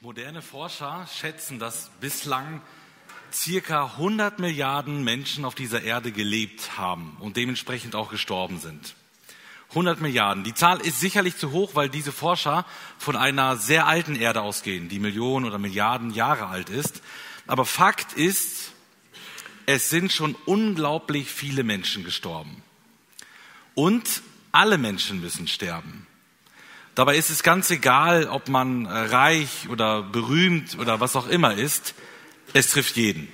Moderne Forscher schätzen, dass bislang circa 100 Milliarden Menschen auf dieser Erde gelebt haben und dementsprechend auch gestorben sind. 100 Milliarden. Die Zahl ist sicherlich zu hoch, weil diese Forscher von einer sehr alten Erde ausgehen, die Millionen oder Milliarden Jahre alt ist. Aber Fakt ist, es sind schon unglaublich viele Menschen gestorben. Und alle Menschen müssen sterben. Dabei ist es ganz egal, ob man reich oder berühmt oder was auch immer ist. Es trifft jeden.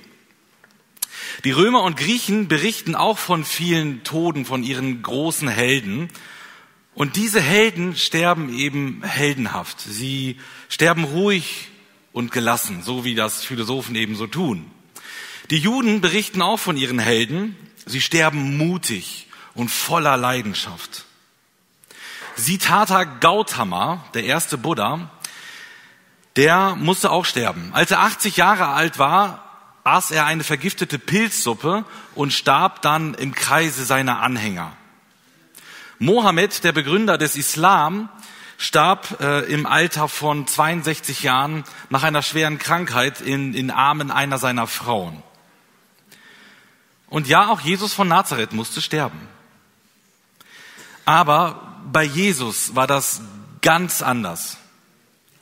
Die Römer und Griechen berichten auch von vielen Toden von ihren großen Helden. Und diese Helden sterben eben heldenhaft. Sie sterben ruhig und gelassen, so wie das Philosophen eben so tun. Die Juden berichten auch von ihren Helden. Sie sterben mutig und voller Leidenschaft. Siddhartha Gautama, der erste Buddha, der musste auch sterben. Als er 80 Jahre alt war, aß er eine vergiftete Pilzsuppe und starb dann im Kreise seiner Anhänger. Mohammed, der Begründer des Islam, starb äh, im Alter von 62 Jahren nach einer schweren Krankheit in, in Armen einer seiner Frauen. Und ja, auch Jesus von Nazareth musste sterben. Aber bei Jesus war das ganz anders.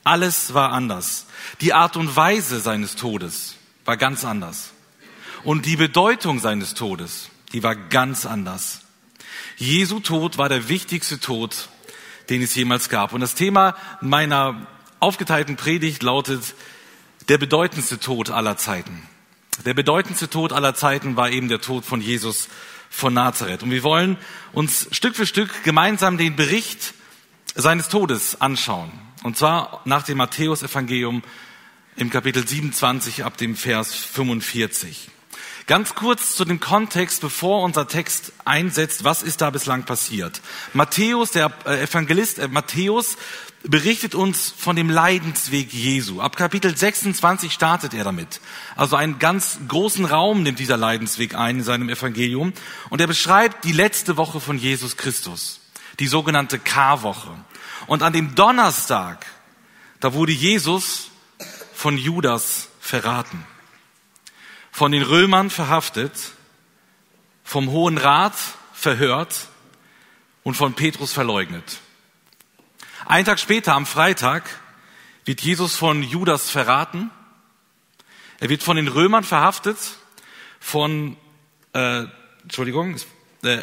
Alles war anders. Die Art und Weise seines Todes war ganz anders. Und die Bedeutung seines Todes, die war ganz anders. Jesu Tod war der wichtigste Tod, den es jemals gab. Und das Thema meiner aufgeteilten Predigt lautet der bedeutendste Tod aller Zeiten. Der bedeutendste Tod aller Zeiten war eben der Tod von Jesus von Nazareth. Und wir wollen uns Stück für Stück gemeinsam den Bericht seines Todes anschauen. Und zwar nach dem Matthäusevangelium im Kapitel 27 ab dem Vers 45. Ganz kurz zu dem Kontext, bevor unser Text einsetzt, was ist da bislang passiert? Matthäus, der äh, Evangelist äh, Matthäus, berichtet uns von dem Leidensweg Jesu. Ab Kapitel 26 startet er damit. Also einen ganz großen Raum nimmt dieser Leidensweg ein in seinem Evangelium. Und er beschreibt die letzte Woche von Jesus Christus, die sogenannte Karwoche. Und an dem Donnerstag, da wurde Jesus von Judas verraten von den Römern verhaftet, vom Hohen Rat verhört und von Petrus verleugnet. Ein Tag später, am Freitag, wird Jesus von Judas verraten. Er wird von den Römern verhaftet, von, äh, Entschuldigung, äh,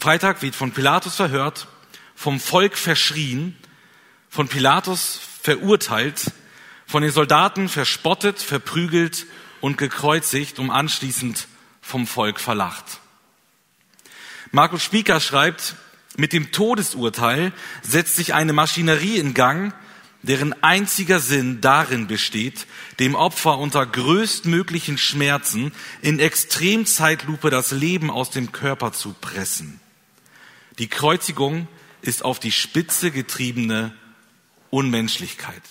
Freitag wird von Pilatus verhört, vom Volk verschrien, von Pilatus verurteilt, von den Soldaten verspottet, verprügelt und gekreuzigt, um anschließend vom Volk verlacht. Markus Spieker schreibt, mit dem Todesurteil setzt sich eine Maschinerie in Gang, deren einziger Sinn darin besteht, dem Opfer unter größtmöglichen Schmerzen in Extremzeitlupe das Leben aus dem Körper zu pressen. Die Kreuzigung ist auf die Spitze getriebene Unmenschlichkeit.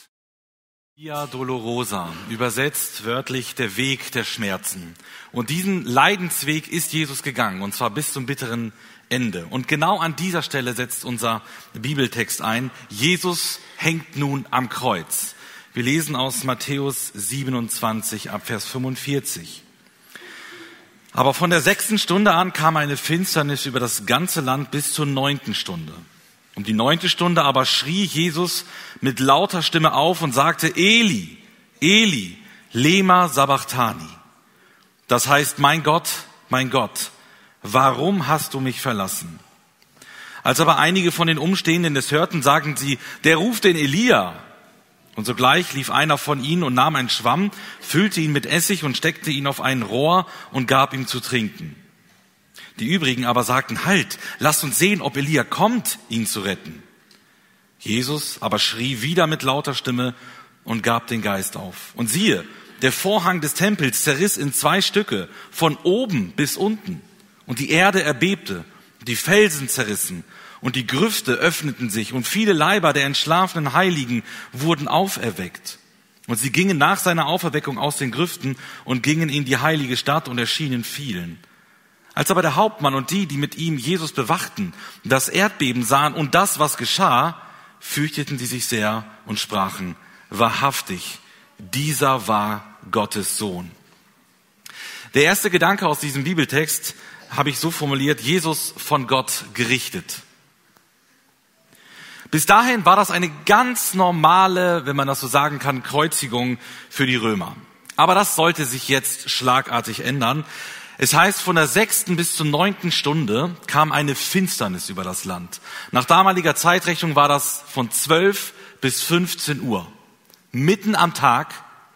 Via Dolorosa, übersetzt wörtlich der Weg der Schmerzen. Und diesen Leidensweg ist Jesus gegangen, und zwar bis zum bitteren Ende. Und genau an dieser Stelle setzt unser Bibeltext ein. Jesus hängt nun am Kreuz. Wir lesen aus Matthäus 27 ab Vers 45. Aber von der sechsten Stunde an kam eine Finsternis über das ganze Land bis zur neunten Stunde. Um die neunte Stunde aber schrie Jesus mit lauter Stimme auf und sagte, Eli, Eli, lema sabachthani. Das heißt, mein Gott, mein Gott, warum hast du mich verlassen? Als aber einige von den Umstehenden es hörten, sagten sie, der ruft den Elia. Und sogleich lief einer von ihnen und nahm einen Schwamm, füllte ihn mit Essig und steckte ihn auf ein Rohr und gab ihm zu trinken. Die übrigen aber sagten, halt, lasst uns sehen, ob Elia kommt, ihn zu retten. Jesus aber schrie wieder mit lauter Stimme und gab den Geist auf. Und siehe, der Vorhang des Tempels zerriss in zwei Stücke, von oben bis unten. Und die Erde erbebte, die Felsen zerrissen und die Grüfte öffneten sich und viele Leiber der entschlafenen Heiligen wurden auferweckt. Und sie gingen nach seiner Auferweckung aus den Grüften und gingen in die heilige Stadt und erschienen vielen. Als aber der Hauptmann und die, die mit ihm Jesus bewachten, das Erdbeben sahen und das, was geschah, fürchteten sie sich sehr und sprachen, wahrhaftig, dieser war Gottes Sohn. Der erste Gedanke aus diesem Bibeltext habe ich so formuliert, Jesus von Gott gerichtet. Bis dahin war das eine ganz normale, wenn man das so sagen kann, Kreuzigung für die Römer. Aber das sollte sich jetzt schlagartig ändern. Es heißt, von der sechsten bis zur neunten Stunde kam eine Finsternis über das Land. Nach damaliger Zeitrechnung war das von zwölf bis 15 Uhr. Mitten am Tag,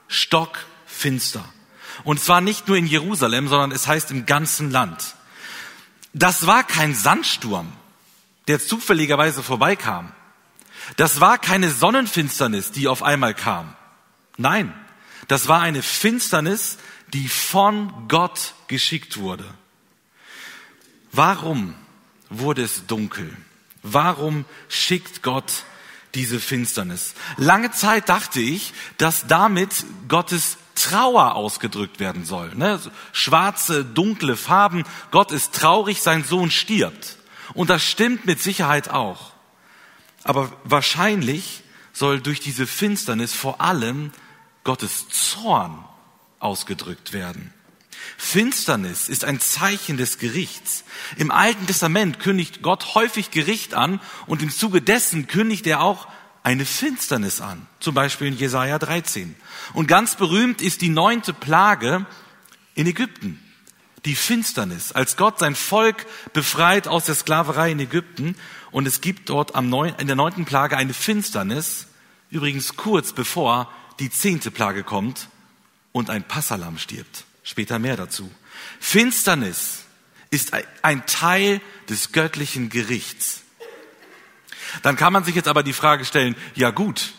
stockfinster. Und zwar nicht nur in Jerusalem, sondern es heißt im ganzen Land. Das war kein Sandsturm, der zufälligerweise vorbeikam. Das war keine Sonnenfinsternis, die auf einmal kam. Nein, das war eine Finsternis, die von Gott geschickt wurde. Warum wurde es dunkel? Warum schickt Gott diese Finsternis? Lange Zeit dachte ich, dass damit Gottes Trauer ausgedrückt werden soll. Ne? Schwarze, dunkle Farben. Gott ist traurig, sein Sohn stirbt. Und das stimmt mit Sicherheit auch. Aber wahrscheinlich soll durch diese Finsternis vor allem Gottes Zorn ausgedrückt werden. Finsternis ist ein Zeichen des Gerichts. Im Alten Testament kündigt Gott häufig Gericht an und im Zuge dessen kündigt er auch eine Finsternis an. Zum Beispiel in Jesaja 13. Und ganz berühmt ist die neunte Plage in Ägypten. Die Finsternis, als Gott sein Volk befreit aus der Sklaverei in Ägypten. Und es gibt dort in der neunten Plage eine Finsternis, übrigens kurz bevor die zehnte Plage kommt und ein Passalam stirbt. Später mehr dazu. Finsternis ist ein Teil des göttlichen Gerichts. Dann kann man sich jetzt aber die Frage stellen, ja gut,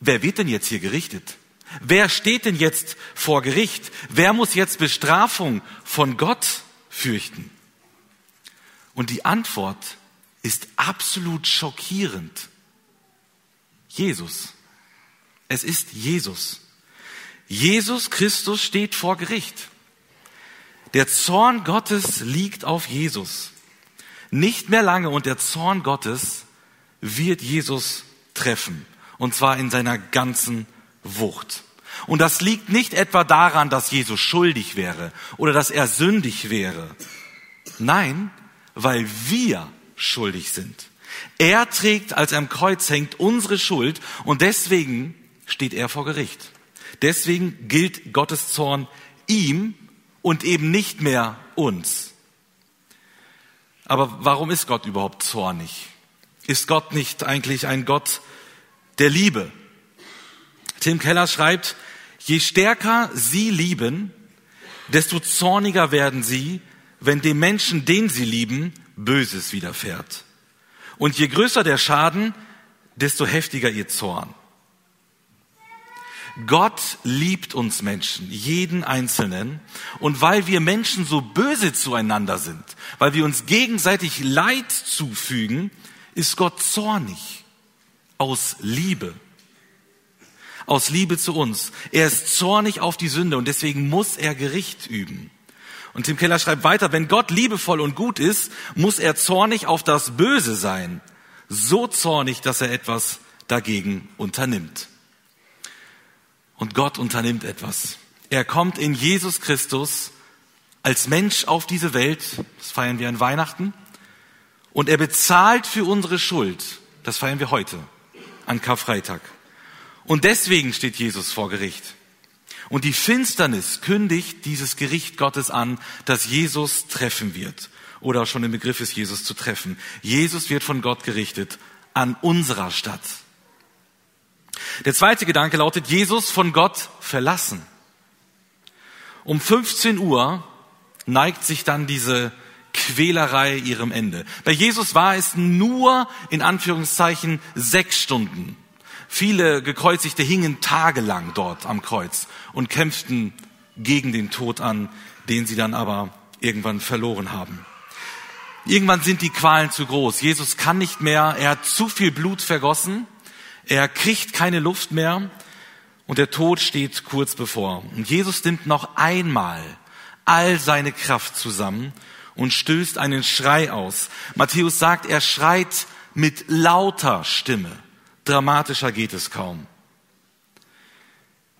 wer wird denn jetzt hier gerichtet? Wer steht denn jetzt vor Gericht? Wer muss jetzt Bestrafung von Gott fürchten? Und die Antwort ist absolut schockierend. Jesus. Es ist Jesus. Jesus Christus steht vor Gericht. Der Zorn Gottes liegt auf Jesus. Nicht mehr lange und der Zorn Gottes wird Jesus treffen. Und zwar in seiner ganzen Wucht. Und das liegt nicht etwa daran, dass Jesus schuldig wäre oder dass er sündig wäre. Nein, weil wir schuldig sind. Er trägt, als er am Kreuz hängt, unsere Schuld und deswegen steht er vor Gericht. Deswegen gilt Gottes Zorn ihm und eben nicht mehr uns. Aber warum ist Gott überhaupt zornig? Ist Gott nicht eigentlich ein Gott der Liebe? Tim Keller schreibt, je stärker sie lieben, desto zorniger werden sie, wenn dem Menschen, den sie lieben, Böses widerfährt. Und je größer der Schaden, desto heftiger ihr Zorn. Gott liebt uns Menschen, jeden Einzelnen. Und weil wir Menschen so böse zueinander sind, weil wir uns gegenseitig Leid zufügen, ist Gott zornig aus Liebe. Aus Liebe zu uns. Er ist zornig auf die Sünde und deswegen muss er Gericht üben. Und Tim Keller schreibt weiter, wenn Gott liebevoll und gut ist, muss er zornig auf das Böse sein. So zornig, dass er etwas dagegen unternimmt. Und Gott unternimmt etwas. Er kommt in Jesus Christus als Mensch auf diese Welt, das feiern wir an Weihnachten, und er bezahlt für unsere Schuld, das feiern wir heute, an Karfreitag. Und deswegen steht Jesus vor Gericht. Und die Finsternis kündigt dieses Gericht Gottes an, das Jesus treffen wird. Oder schon im Begriff ist, Jesus zu treffen. Jesus wird von Gott gerichtet an unserer Stadt. Der zweite Gedanke lautet, Jesus von Gott verlassen. Um 15 Uhr neigt sich dann diese Quälerei ihrem Ende. Bei Jesus war es nur in Anführungszeichen sechs Stunden. Viele Gekreuzigte hingen tagelang dort am Kreuz und kämpften gegen den Tod an, den sie dann aber irgendwann verloren haben. Irgendwann sind die Qualen zu groß. Jesus kann nicht mehr, er hat zu viel Blut vergossen er kriegt keine Luft mehr und der Tod steht kurz bevor. Und Jesus nimmt noch einmal all seine Kraft zusammen und stößt einen Schrei aus. Matthäus sagt, er schreit mit lauter Stimme. Dramatischer geht es kaum.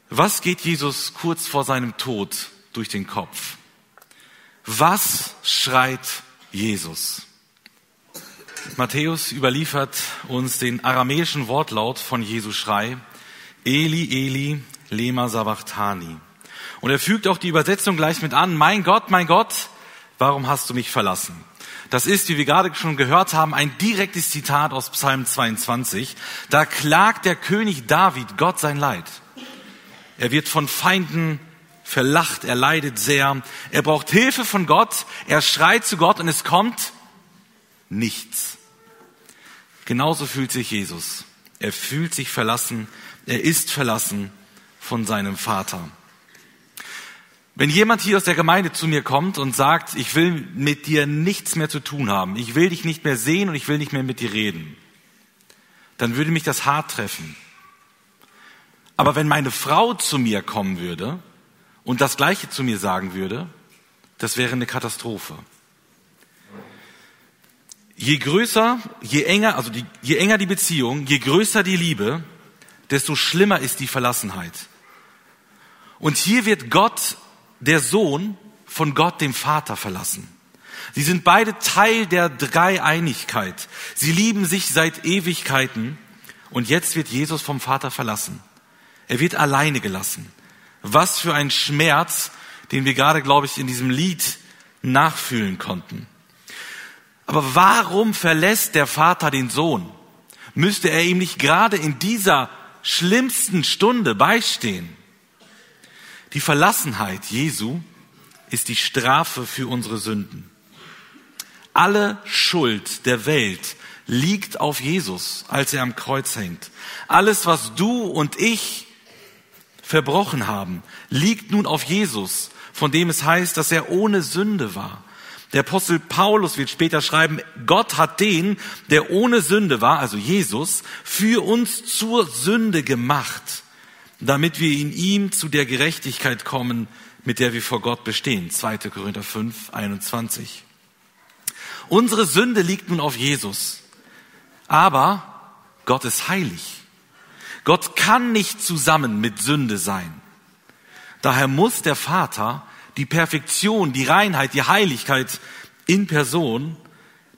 Was geht Jesus kurz vor seinem Tod durch den Kopf? Was schreit Jesus? Matthäus überliefert uns den aramäischen Wortlaut von Jesu Schrei. Eli, Eli, lema sabachthani. Und er fügt auch die Übersetzung gleich mit an. Mein Gott, mein Gott, warum hast du mich verlassen? Das ist, wie wir gerade schon gehört haben, ein direktes Zitat aus Psalm 22. Da klagt der König David Gott sein Leid. Er wird von Feinden verlacht, er leidet sehr. Er braucht Hilfe von Gott, er schreit zu Gott und es kommt nichts. Genauso fühlt sich Jesus. Er fühlt sich verlassen, er ist verlassen von seinem Vater. Wenn jemand hier aus der Gemeinde zu mir kommt und sagt, ich will mit dir nichts mehr zu tun haben, ich will dich nicht mehr sehen und ich will nicht mehr mit dir reden, dann würde mich das hart treffen. Aber wenn meine Frau zu mir kommen würde und das Gleiche zu mir sagen würde, das wäre eine Katastrophe. Je größer, je enger, also die, je enger die Beziehung, je größer die Liebe, desto schlimmer ist die Verlassenheit. Und hier wird Gott der Sohn von Gott, dem Vater, verlassen. Sie sind beide Teil der Dreieinigkeit. Sie lieben sich seit Ewigkeiten und jetzt wird Jesus vom Vater verlassen. Er wird alleine gelassen. Was für ein Schmerz, den wir gerade, glaube ich, in diesem Lied nachfühlen konnten. Aber warum verlässt der Vater den Sohn? Müsste er ihm nicht gerade in dieser schlimmsten Stunde beistehen? Die Verlassenheit Jesu ist die Strafe für unsere Sünden. Alle Schuld der Welt liegt auf Jesus, als er am Kreuz hängt. Alles, was du und ich verbrochen haben, liegt nun auf Jesus, von dem es heißt, dass er ohne Sünde war. Der Apostel Paulus wird später schreiben, Gott hat den, der ohne Sünde war, also Jesus, für uns zur Sünde gemacht damit wir in ihm zu der Gerechtigkeit kommen, mit der wir vor Gott bestehen. 2. Korinther 5, 21. Unsere Sünde liegt nun auf Jesus. Aber Gott ist heilig. Gott kann nicht zusammen mit Sünde sein. Daher muss der Vater die Perfektion, die Reinheit, die Heiligkeit in Person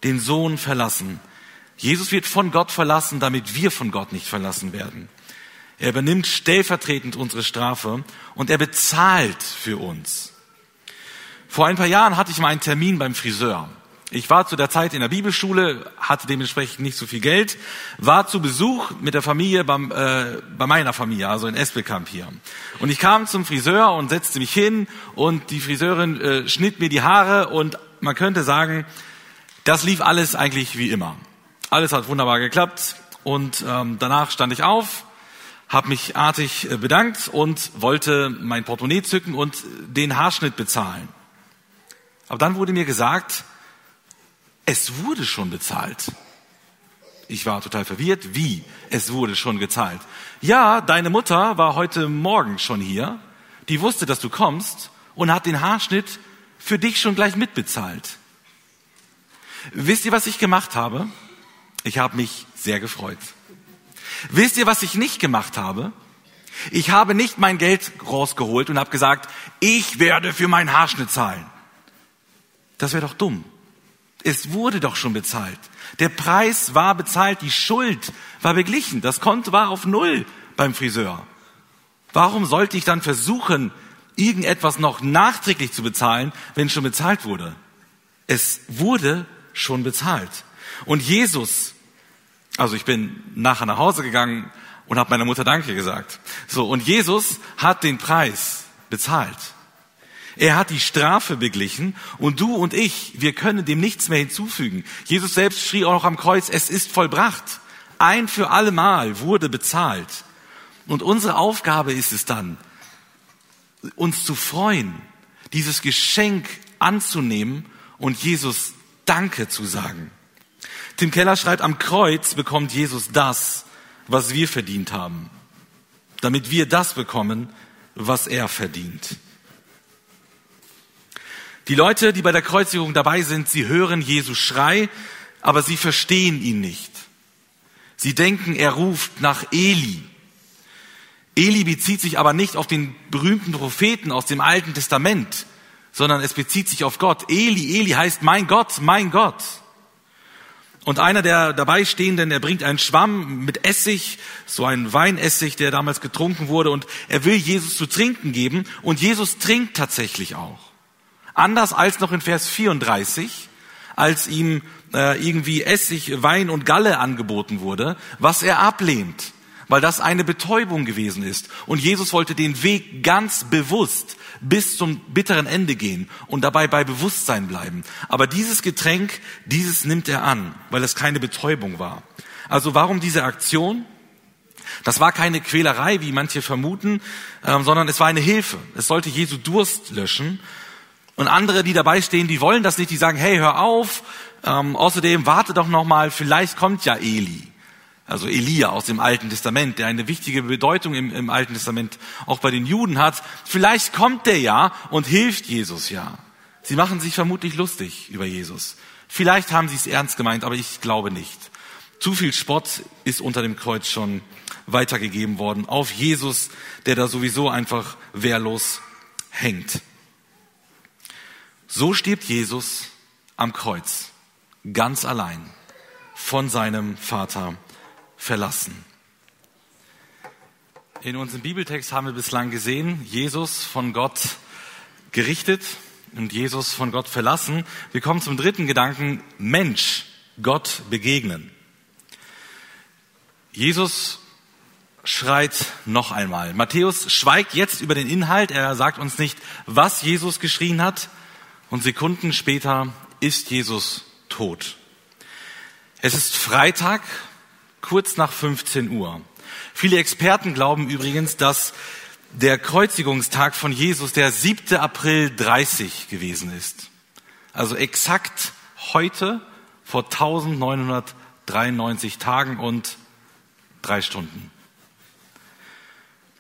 den Sohn verlassen. Jesus wird von Gott verlassen, damit wir von Gott nicht verlassen werden. Er übernimmt stellvertretend unsere Strafe und er bezahlt für uns. Vor ein paar Jahren hatte ich mal einen Termin beim Friseur. Ich war zu der Zeit in der Bibelschule, hatte dementsprechend nicht so viel Geld, war zu Besuch mit der Familie beim, äh, bei meiner Familie, also in Espelkamp hier. Und ich kam zum Friseur und setzte mich hin und die Friseurin äh, schnitt mir die Haare und man könnte sagen, das lief alles eigentlich wie immer. Alles hat wunderbar geklappt und ähm, danach stand ich auf, habe mich artig äh, bedankt und wollte mein Portemonnaie zücken und den Haarschnitt bezahlen. Aber dann wurde mir gesagt, es wurde schon bezahlt. Ich war total verwirrt. Wie? Es wurde schon gezahlt. Ja, deine Mutter war heute Morgen schon hier. Die wusste, dass du kommst und hat den Haarschnitt für dich schon gleich mitbezahlt. Wisst ihr, was ich gemacht habe? Ich habe mich sehr gefreut. Wisst ihr, was ich nicht gemacht habe? Ich habe nicht mein Geld rausgeholt und habe gesagt, ich werde für meinen Haarschnitt zahlen. Das wäre doch dumm. Es wurde doch schon bezahlt. Der Preis war bezahlt, die Schuld war beglichen. Das Konto war auf Null beim Friseur. Warum sollte ich dann versuchen, irgendetwas noch nachträglich zu bezahlen, wenn schon bezahlt wurde? Es wurde schon bezahlt. Und Jesus also ich bin nachher nach Hause gegangen und habe meiner Mutter Danke gesagt. So, und Jesus hat den Preis bezahlt. Er hat die Strafe beglichen und du und ich, wir können dem nichts mehr hinzufügen. Jesus selbst schrie auch noch am Kreuz, es ist vollbracht. Ein für alle Mal wurde bezahlt. Und unsere Aufgabe ist es dann, uns zu freuen, dieses Geschenk anzunehmen und Jesus Danke zu sagen. Tim Keller schreibt, am Kreuz bekommt Jesus das, was wir verdient haben, damit wir das bekommen, was er verdient. Die Leute, die bei der Kreuzigung dabei sind, sie hören Jesus Schrei, aber sie verstehen ihn nicht. Sie denken, er ruft nach Eli. Eli bezieht sich aber nicht auf den berühmten Propheten aus dem Alten Testament, sondern es bezieht sich auf Gott. Eli, Eli heißt mein Gott, mein Gott. Und einer der dabei stehenden, er bringt einen Schwamm mit Essig, so ein Weinessig, der damals getrunken wurde, und er will Jesus zu trinken geben. Und Jesus trinkt tatsächlich auch. Anders als noch in Vers 34, als ihm äh, irgendwie Essig, Wein und Galle angeboten wurde, was er ablehnt, weil das eine Betäubung gewesen ist. Und Jesus wollte den Weg ganz bewusst bis zum bitteren Ende gehen und dabei bei Bewusstsein bleiben. Aber dieses Getränk, dieses nimmt er an, weil es keine Betäubung war. Also warum diese Aktion? Das war keine Quälerei, wie manche vermuten, ähm, sondern es war eine Hilfe. Es sollte Jesu Durst löschen. Und andere, die dabei stehen, die wollen das nicht. Die sagen: Hey, hör auf. Ähm, außerdem warte doch noch mal. Vielleicht kommt ja Eli also Elia aus dem Alten Testament, der eine wichtige Bedeutung im, im, Alten Testament auch bei den Juden hat. Vielleicht kommt der ja und hilft Jesus ja. Sie machen sich vermutlich lustig über Jesus. Vielleicht haben sie es ernst gemeint, aber ich glaube nicht. Zu viel Spott ist unter dem Kreuz schon weitergegeben worden auf Jesus, der da sowieso einfach wehrlos hängt. So stirbt Jesus am Kreuz, ganz allein von seinem Vater verlassen. In unserem Bibeltext haben wir bislang gesehen, Jesus von Gott gerichtet und Jesus von Gott verlassen. Wir kommen zum dritten Gedanken, Mensch, Gott begegnen. Jesus schreit noch einmal. Matthäus schweigt jetzt über den Inhalt. Er sagt uns nicht, was Jesus geschrien hat. Und Sekunden später ist Jesus tot. Es ist Freitag kurz nach 15 Uhr. Viele Experten glauben übrigens, dass der Kreuzigungstag von Jesus der 7. April 30 gewesen ist. Also exakt heute vor 1993 Tagen und drei Stunden.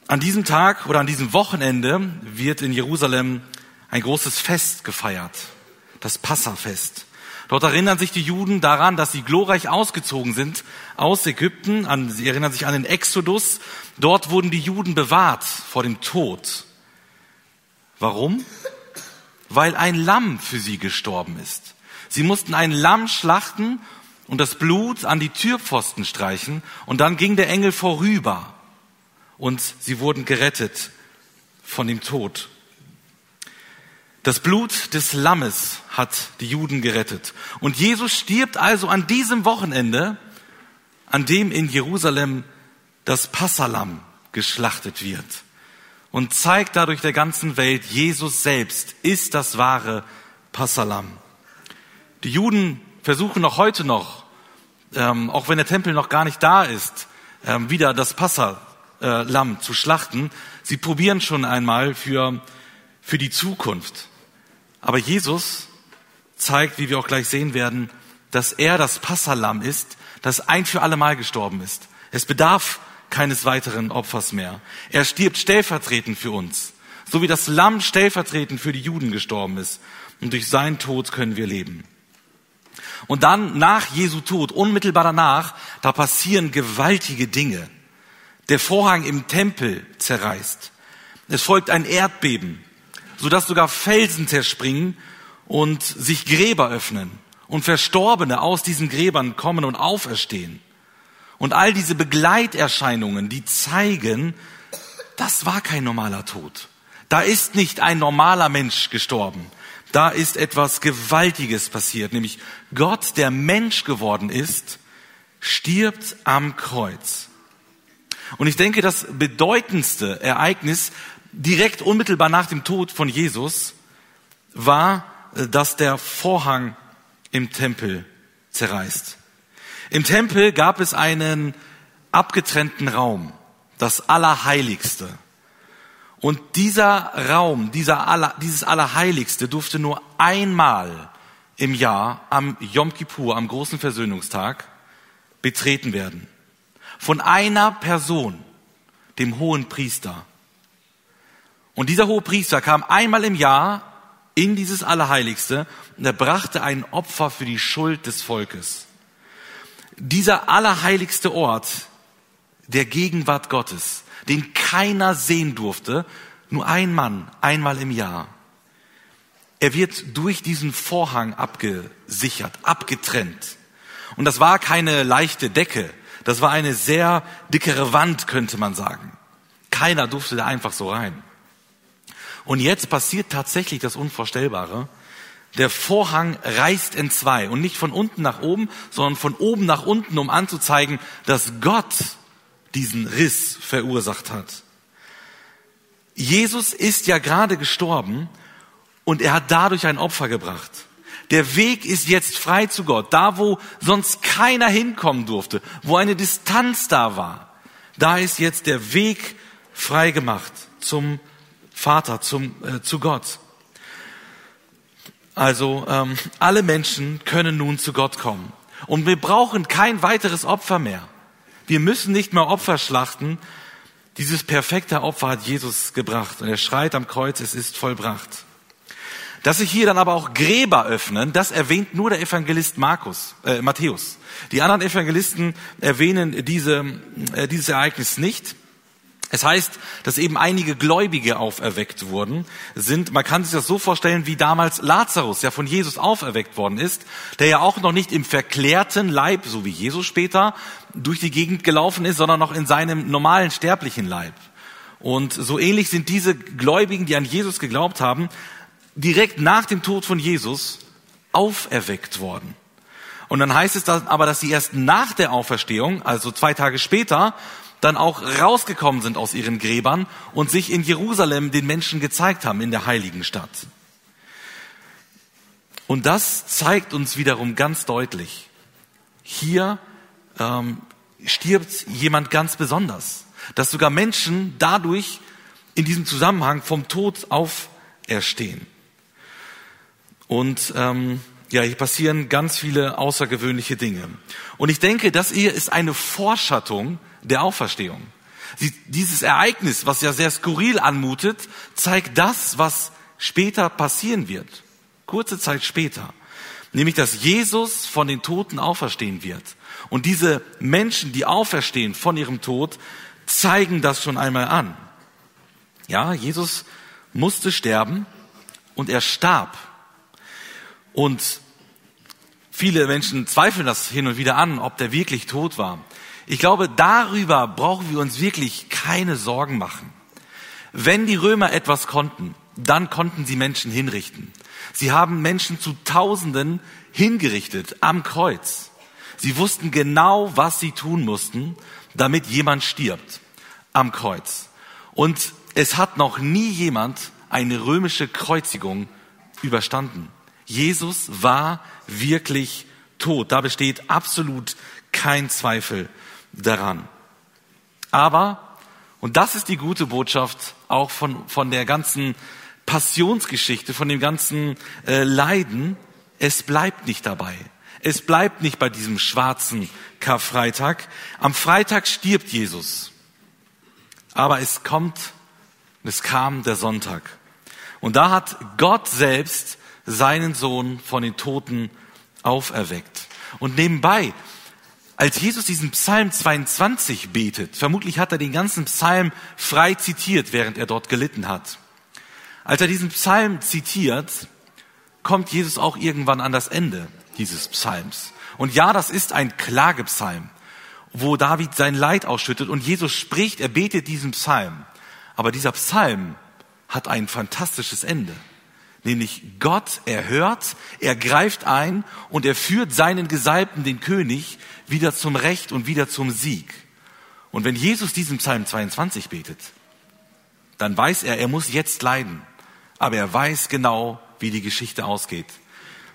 An diesem Tag oder an diesem Wochenende wird in Jerusalem ein großes Fest gefeiert, das Passafest. Dort erinnern sich die Juden daran, dass sie glorreich ausgezogen sind aus Ägypten. An, sie erinnern sich an den Exodus. Dort wurden die Juden bewahrt vor dem Tod. Warum? Weil ein Lamm für sie gestorben ist. Sie mussten ein Lamm schlachten und das Blut an die Türpfosten streichen und dann ging der Engel vorüber und sie wurden gerettet von dem Tod. Das Blut des Lammes hat die Juden gerettet. Und Jesus stirbt also an diesem Wochenende, an dem in Jerusalem das Passalam geschlachtet wird und zeigt dadurch der ganzen Welt, Jesus selbst ist das wahre Passalam. Die Juden versuchen noch heute noch, ähm, auch wenn der Tempel noch gar nicht da ist, ähm, wieder das Passalam zu schlachten. Sie probieren schon einmal für für die Zukunft. Aber Jesus zeigt, wie wir auch gleich sehen werden, dass er das Passalam ist, das ein für alle Mal gestorben ist. Es bedarf keines weiteren Opfers mehr. Er stirbt stellvertretend für uns, so wie das Lamm stellvertretend für die Juden gestorben ist. Und durch seinen Tod können wir leben. Und dann nach Jesu Tod, unmittelbar danach, da passieren gewaltige Dinge. Der Vorhang im Tempel zerreißt. Es folgt ein Erdbeben sodass sogar Felsen zerspringen und sich Gräber öffnen und Verstorbene aus diesen Gräbern kommen und auferstehen. Und all diese Begleiterscheinungen, die zeigen, das war kein normaler Tod. Da ist nicht ein normaler Mensch gestorben. Da ist etwas Gewaltiges passiert, nämlich Gott, der Mensch geworden ist, stirbt am Kreuz. Und ich denke, das bedeutendste Ereignis direkt unmittelbar nach dem Tod von Jesus war, äh, dass der Vorhang im Tempel zerreißt. Im Tempel gab es einen abgetrennten Raum, das Allerheiligste. Und dieser Raum, dieser Aller, dieses Allerheiligste durfte nur einmal im Jahr am Yom Kippur, am großen Versöhnungstag, betreten werden. Von einer Person, dem hohen Priester. Und dieser hohe Priester kam einmal im Jahr in dieses Allerheiligste und er brachte ein Opfer für die Schuld des Volkes. Dieser allerheiligste Ort der Gegenwart Gottes, den keiner sehen durfte, nur ein Mann, einmal im Jahr. Er wird durch diesen Vorhang abgesichert, abgetrennt. Und das war keine leichte Decke, das war eine sehr dickere Wand, könnte man sagen. Keiner durfte da einfach so rein. Und jetzt passiert tatsächlich das Unvorstellbare. Der Vorhang reißt in zwei und nicht von unten nach oben, sondern von oben nach unten, um anzuzeigen, dass Gott diesen Riss verursacht hat. Jesus ist ja gerade gestorben und er hat dadurch ein Opfer gebracht. Der Weg ist jetzt frei zu Gott. Da, wo sonst keiner hinkommen durfte, wo eine Distanz da war, da ist jetzt der Weg frei gemacht zum Vater, zum, äh, zu Gott. Also ähm, alle Menschen können nun zu Gott kommen. Und wir brauchen kein weiteres Opfer mehr. Wir müssen nicht mehr Opfer schlachten. Dieses perfekte Opfer hat Jesus gebracht. Und er schreit am Kreuz, es ist vollbracht. Dass sich hier dann aber auch Gräber öffnen, das erwähnt nur der Evangelist Markus, äh, Matthäus. Die anderen Evangelisten erwähnen diese, äh, dieses Ereignis nicht. Es heißt, dass eben einige Gläubige auferweckt wurden, sind, man kann sich das so vorstellen, wie damals Lazarus, ja von Jesus auferweckt worden ist, der ja auch noch nicht im verklärten Leib, so wie Jesus später, durch die Gegend gelaufen ist, sondern noch in seinem normalen sterblichen Leib. Und so ähnlich sind diese Gläubigen, die an Jesus geglaubt haben, direkt nach dem Tod von Jesus auferweckt worden. Und dann heißt es dann aber, dass sie erst nach der Auferstehung, also zwei Tage später, dann auch rausgekommen sind aus ihren Gräbern und sich in Jerusalem den Menschen gezeigt haben, in der heiligen Stadt. Und das zeigt uns wiederum ganz deutlich, hier ähm, stirbt jemand ganz besonders, dass sogar Menschen dadurch in diesem Zusammenhang vom Tod auferstehen. Und ähm, ja, hier passieren ganz viele außergewöhnliche Dinge. Und ich denke, das hier ist eine Vorschattung der Auferstehung. Sie, dieses Ereignis, was ja sehr skurril anmutet, zeigt das, was später passieren wird. Kurze Zeit später. Nämlich, dass Jesus von den Toten auferstehen wird. Und diese Menschen, die auferstehen von ihrem Tod, zeigen das schon einmal an. Ja, Jesus musste sterben und er starb. Und viele Menschen zweifeln das hin und wieder an, ob der wirklich tot war. Ich glaube, darüber brauchen wir uns wirklich keine Sorgen machen. Wenn die Römer etwas konnten, dann konnten sie Menschen hinrichten. Sie haben Menschen zu Tausenden hingerichtet am Kreuz. Sie wussten genau, was sie tun mussten, damit jemand stirbt am Kreuz. Und es hat noch nie jemand eine römische Kreuzigung überstanden. Jesus war wirklich tot. Da besteht absolut kein Zweifel daran. Aber, und das ist die gute Botschaft auch von, von der ganzen Passionsgeschichte, von dem ganzen äh, Leiden, es bleibt nicht dabei. Es bleibt nicht bei diesem schwarzen Karfreitag. Am Freitag stirbt Jesus. Aber es kommt, es kam der Sonntag. Und da hat Gott selbst seinen Sohn von den Toten auferweckt. Und nebenbei, als Jesus diesen Psalm 22 betet, vermutlich hat er den ganzen Psalm frei zitiert, während er dort gelitten hat. Als er diesen Psalm zitiert, kommt Jesus auch irgendwann an das Ende dieses Psalms. Und ja, das ist ein Klagepsalm, wo David sein Leid ausschüttet und Jesus spricht, er betet diesen Psalm. Aber dieser Psalm hat ein fantastisches Ende. Nämlich Gott erhört, er greift ein und er führt seinen Gesalbten, den König, wieder zum Recht und wieder zum Sieg. Und wenn Jesus diesen Psalm 22 betet, dann weiß er, er muss jetzt leiden. Aber er weiß genau, wie die Geschichte ausgeht.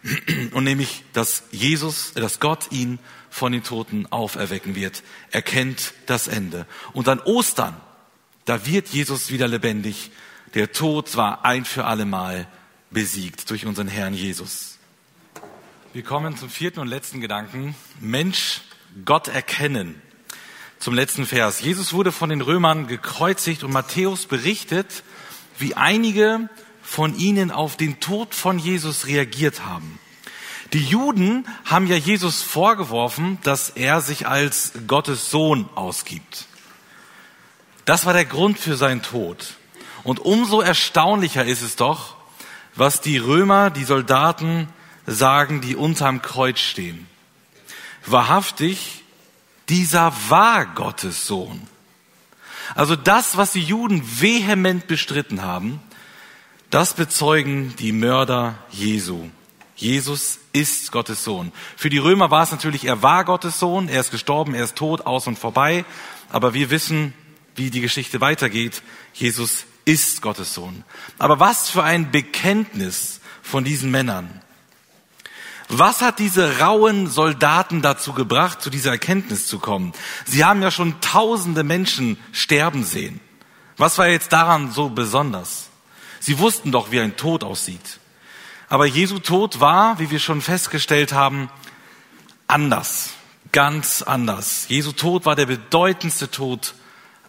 Und nämlich, dass Jesus, dass Gott ihn von den Toten auferwecken wird. Er kennt das Ende. Und an Ostern, da wird Jesus wieder lebendig. Der Tod war ein für allemal besiegt durch unseren Herrn Jesus. Wir kommen zum vierten und letzten Gedanken. Mensch, Gott erkennen. Zum letzten Vers. Jesus wurde von den Römern gekreuzigt und Matthäus berichtet, wie einige von ihnen auf den Tod von Jesus reagiert haben. Die Juden haben ja Jesus vorgeworfen, dass er sich als Gottes Sohn ausgibt. Das war der Grund für seinen Tod. Und umso erstaunlicher ist es doch, was die Römer, die Soldaten sagen, die unterm Kreuz stehen. Wahrhaftig, dieser war Gottes Sohn. Also das, was die Juden vehement bestritten haben, das bezeugen die Mörder Jesu. Jesus ist Gottes Sohn. Für die Römer war es natürlich, er war Gottes Sohn, er ist gestorben, er ist tot, aus und vorbei. Aber wir wissen, wie die Geschichte weitergeht. Jesus ist Gottes Sohn. Aber was für ein Bekenntnis von diesen Männern. Was hat diese rauen Soldaten dazu gebracht, zu dieser Erkenntnis zu kommen? Sie haben ja schon tausende Menschen sterben sehen. Was war jetzt daran so besonders? Sie wussten doch, wie ein Tod aussieht. Aber Jesu Tod war, wie wir schon festgestellt haben, anders, ganz anders. Jesu Tod war der bedeutendste Tod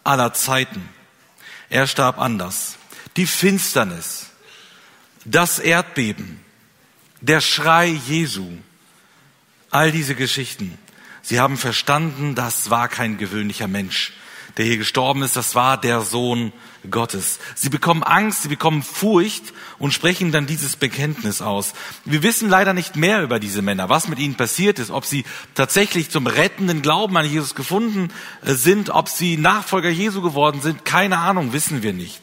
aller Zeiten. Er starb anders. Die Finsternis, das Erdbeben, der Schrei Jesu, all diese Geschichten, sie haben verstanden, das war kein gewöhnlicher Mensch, der hier gestorben ist, das war der Sohn Gottes. Sie bekommen Angst, sie bekommen Furcht und sprechen dann dieses Bekenntnis aus. Wir wissen leider nicht mehr über diese Männer, was mit ihnen passiert ist, ob sie tatsächlich zum rettenden Glauben an Jesus gefunden äh, sind, ob sie Nachfolger Jesu geworden sind, keine Ahnung, wissen wir nicht.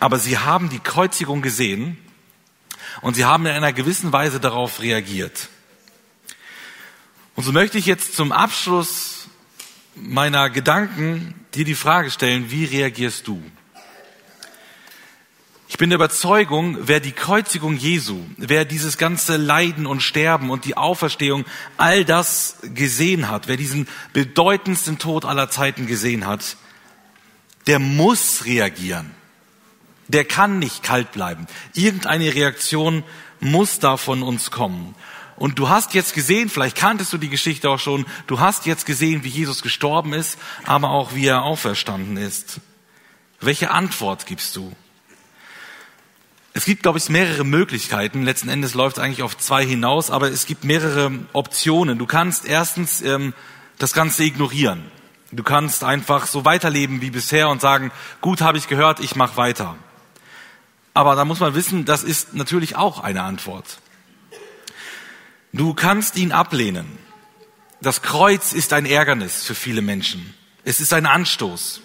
Aber sie haben die Kreuzigung gesehen und sie haben in einer gewissen Weise darauf reagiert. Und so möchte ich jetzt zum Abschluss meiner Gedanken dir die Frage stellen, wie reagierst du? Ich bin der Überzeugung, wer die Kreuzigung Jesu, wer dieses ganze Leiden und Sterben und die Auferstehung, all das gesehen hat, wer diesen bedeutendsten Tod aller Zeiten gesehen hat, der muss reagieren. Der kann nicht kalt bleiben. Irgendeine Reaktion muss da von uns kommen. Und du hast jetzt gesehen, vielleicht kanntest du die Geschichte auch schon, du hast jetzt gesehen, wie Jesus gestorben ist, aber auch wie er auferstanden ist. Welche Antwort gibst du? Es gibt, glaube ich, mehrere Möglichkeiten. Letzten Endes läuft es eigentlich auf zwei hinaus, aber es gibt mehrere Optionen. Du kannst erstens ähm, das Ganze ignorieren. Du kannst einfach so weiterleben wie bisher und sagen, gut habe ich gehört, ich mache weiter. Aber da muss man wissen, das ist natürlich auch eine Antwort. Du kannst ihn ablehnen. Das Kreuz ist ein Ärgernis für viele Menschen. Es ist ein Anstoß.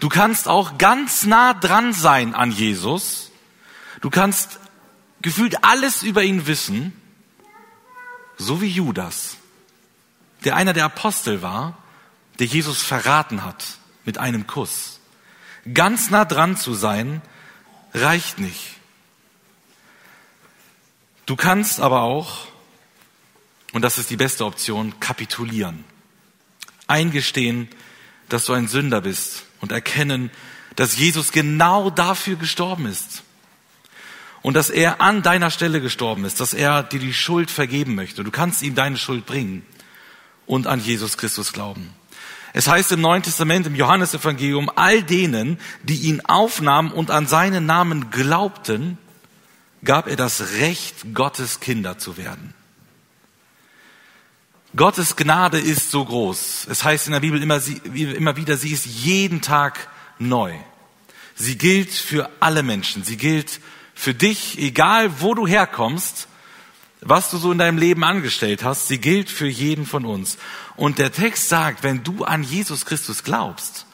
Du kannst auch ganz nah dran sein an Jesus. Du kannst gefühlt alles über ihn wissen, so wie Judas, der einer der Apostel war, der Jesus verraten hat mit einem Kuss. Ganz nah dran zu sein, reicht nicht. Du kannst aber auch und das ist die beste Option, kapitulieren. Eingestehen, dass du ein Sünder bist und erkennen, dass Jesus genau dafür gestorben ist. Und dass er an deiner Stelle gestorben ist, dass er dir die Schuld vergeben möchte. Du kannst ihm deine Schuld bringen und an Jesus Christus glauben. Es heißt im Neuen Testament, im Johannesevangelium, all denen, die ihn aufnahmen und an seinen Namen glaubten, gab er das Recht, Gottes Kinder zu werden. Gottes Gnade ist so groß. Es heißt in der Bibel immer, immer wieder, sie ist jeden Tag neu. Sie gilt für alle Menschen. Sie gilt für dich, egal wo du herkommst, was du so in deinem Leben angestellt hast. Sie gilt für jeden von uns. Und der Text sagt, wenn du an Jesus Christus glaubst,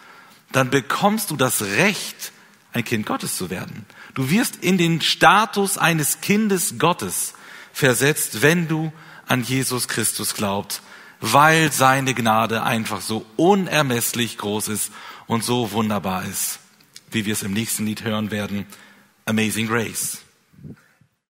dann bekommst du das Recht, ein Kind Gottes zu werden. Du wirst in den Status eines Kindes Gottes versetzt, wenn du an Jesus Christus glaubt, weil seine Gnade einfach so unermesslich groß ist und so wunderbar ist, wie wir es im nächsten Lied hören werden, Amazing Grace.